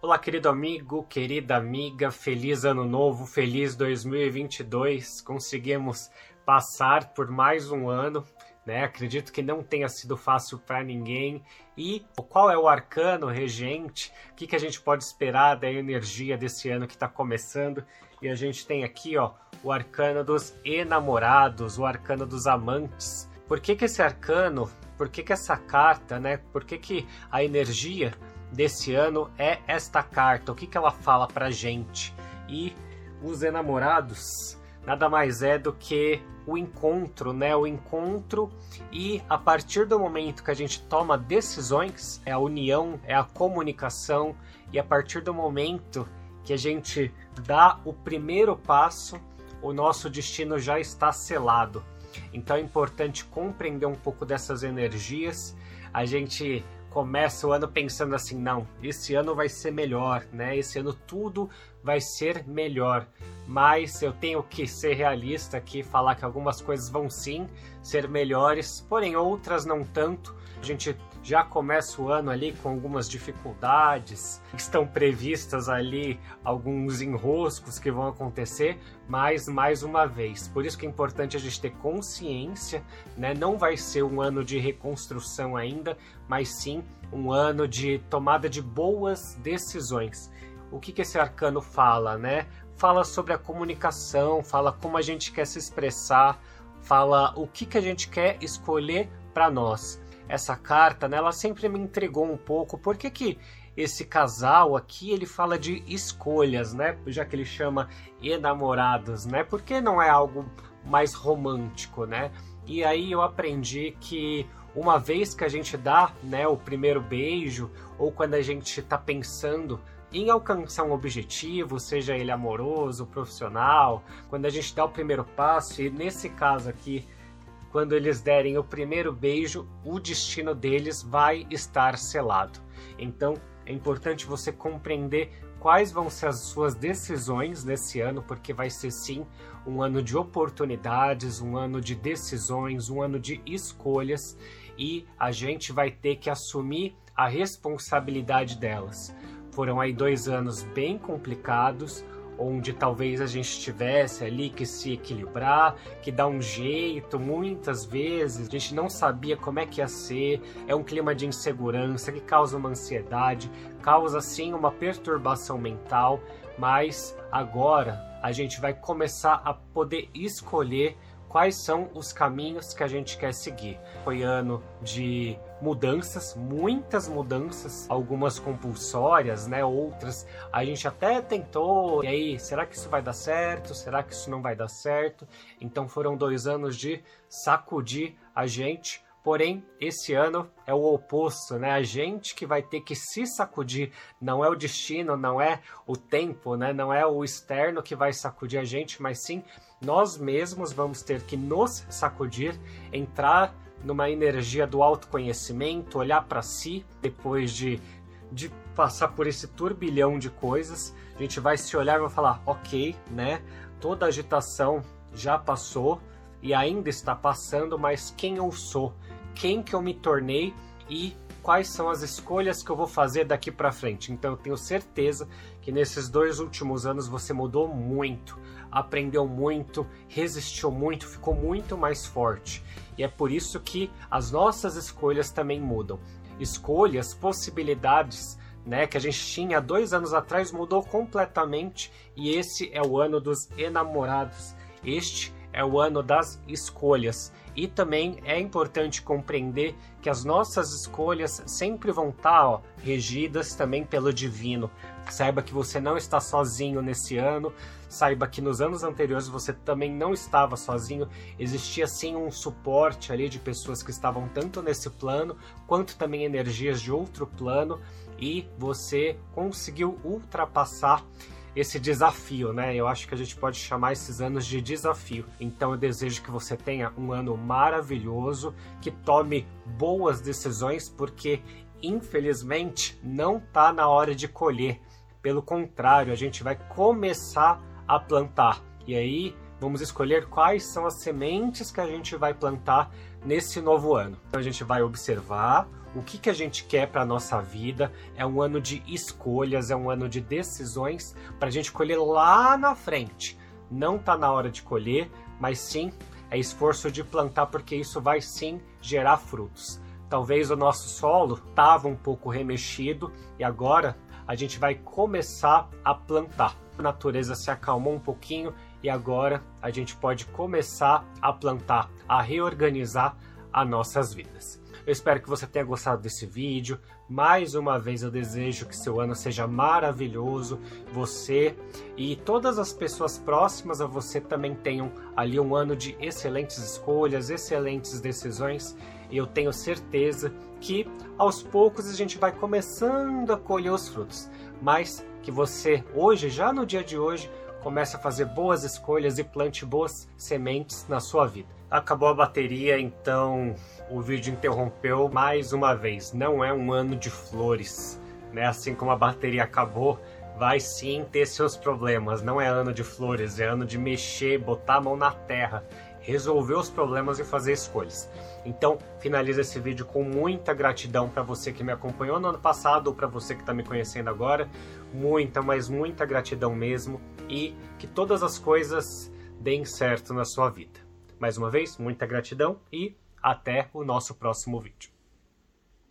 Olá, querido amigo, querida amiga, feliz ano novo, feliz 2022. Conseguimos passar por mais um ano, né? Acredito que não tenha sido fácil para ninguém. E qual é o arcano regente? O que, que a gente pode esperar da energia desse ano que está começando? E a gente tem aqui, ó, o arcano dos enamorados, o arcano dos amantes. Por que, que esse arcano, por que, que essa carta, né? Por que, que a energia desse ano é esta carta? O que, que ela fala pra gente? E os enamorados nada mais é do que o encontro, né? O encontro e a partir do momento que a gente toma decisões, é a união, é a comunicação e a partir do momento que a gente dá o primeiro passo, o nosso destino já está selado. Então é importante compreender um pouco dessas energias. A gente começa o ano pensando assim, não, esse ano vai ser melhor, né? Esse ano tudo vai ser melhor. Mas eu tenho que ser realista aqui, falar que algumas coisas vão sim ser melhores, porém outras não tanto. A gente já começa o ano ali com algumas dificuldades, estão previstas ali alguns enroscos que vão acontecer, mas mais uma vez, por isso que é importante a gente ter consciência, né? Não vai ser um ano de reconstrução ainda, mas sim um ano de tomada de boas decisões. O que, que esse arcano fala, né? Fala sobre a comunicação, fala como a gente quer se expressar, fala o que, que a gente quer escolher para nós. Essa carta, né, ela sempre me entregou um pouco. Por que, que esse casal aqui ele fala de escolhas, né? Já que ele chama enamorados, né? Porque não é algo mais romântico, né? E aí eu aprendi que uma vez que a gente dá né, o primeiro beijo, ou quando a gente está pensando em alcançar um objetivo, seja ele amoroso, profissional, quando a gente dá o primeiro passo, e nesse caso aqui, quando eles derem o primeiro beijo, o destino deles vai estar selado. Então é importante você compreender quais vão ser as suas decisões nesse ano, porque vai ser sim um ano de oportunidades, um ano de decisões, um ano de escolhas e a gente vai ter que assumir a responsabilidade delas. Foram aí dois anos bem complicados, onde talvez a gente tivesse ali que se equilibrar, que dar um jeito, muitas vezes a gente não sabia como é que ia ser, é um clima de insegurança que causa uma ansiedade, causa sim uma perturbação mental, mas agora a gente vai começar a poder escolher quais são os caminhos que a gente quer seguir. Foi ano de mudanças, muitas mudanças, algumas compulsórias, né? Outras a gente até tentou. E aí, será que isso vai dar certo? Será que isso não vai dar certo? Então foram dois anos de sacudir a gente Porém, esse ano é o oposto, né? A gente que vai ter que se sacudir, não é o destino, não é o tempo, né? Não é o externo que vai sacudir a gente, mas sim nós mesmos vamos ter que nos sacudir, entrar numa energia do autoconhecimento, olhar para si depois de, de passar por esse turbilhão de coisas. A gente vai se olhar e vai falar: ok, né? Toda agitação já passou e ainda está passando, mas quem eu sou? quem que eu me tornei e quais são as escolhas que eu vou fazer daqui para frente. Então eu tenho certeza que nesses dois últimos anos você mudou muito, aprendeu muito, resistiu muito, ficou muito mais forte. E é por isso que as nossas escolhas também mudam. Escolhas, possibilidades, né, que a gente tinha dois anos atrás mudou completamente e esse é o ano dos enamorados. Este é o ano das escolhas. E também é importante compreender que as nossas escolhas sempre vão estar tá, ó, regidas também pelo divino. Saiba que você não está sozinho nesse ano, saiba que nos anos anteriores você também não estava sozinho, existia sim um suporte ali de pessoas que estavam tanto nesse plano quanto também energias de outro plano e você conseguiu ultrapassar esse desafio, né? Eu acho que a gente pode chamar esses anos de desafio. Então eu desejo que você tenha um ano maravilhoso, que tome boas decisões, porque infelizmente não tá na hora de colher. Pelo contrário, a gente vai começar a plantar. E aí vamos escolher quais são as sementes que a gente vai plantar nesse novo ano. Então a gente vai observar o que, que a gente quer para a nossa vida. É um ano de escolhas, é um ano de decisões para a gente colher lá na frente. Não está na hora de colher, mas sim é esforço de plantar, porque isso vai sim gerar frutos. Talvez o nosso solo estava um pouco remexido e agora a gente vai começar a plantar. A natureza se acalmou um pouquinho e agora a gente pode começar a plantar, a reorganizar as nossas vidas. Eu espero que você tenha gostado desse vídeo. Mais uma vez eu desejo que seu ano seja maravilhoso. Você e todas as pessoas próximas a você também tenham ali um ano de excelentes escolhas, excelentes decisões. E eu tenho certeza que aos poucos a gente vai começando a colher os frutos. Mas que você hoje, já no dia de hoje, comece a fazer boas escolhas e plante boas sementes na sua vida. Acabou a bateria, então o vídeo interrompeu mais uma vez. Não é um ano de flores, né? Assim como a bateria acabou, vai sim ter seus problemas. Não é ano de flores, é ano de mexer, botar a mão na terra, resolver os problemas e fazer escolhas. Então, finaliza esse vídeo com muita gratidão para você que me acompanhou no ano passado ou para você que está me conhecendo agora. Muita, mas muita gratidão mesmo e que todas as coisas deem certo na sua vida. Mais uma vez, muita gratidão e até o nosso próximo vídeo.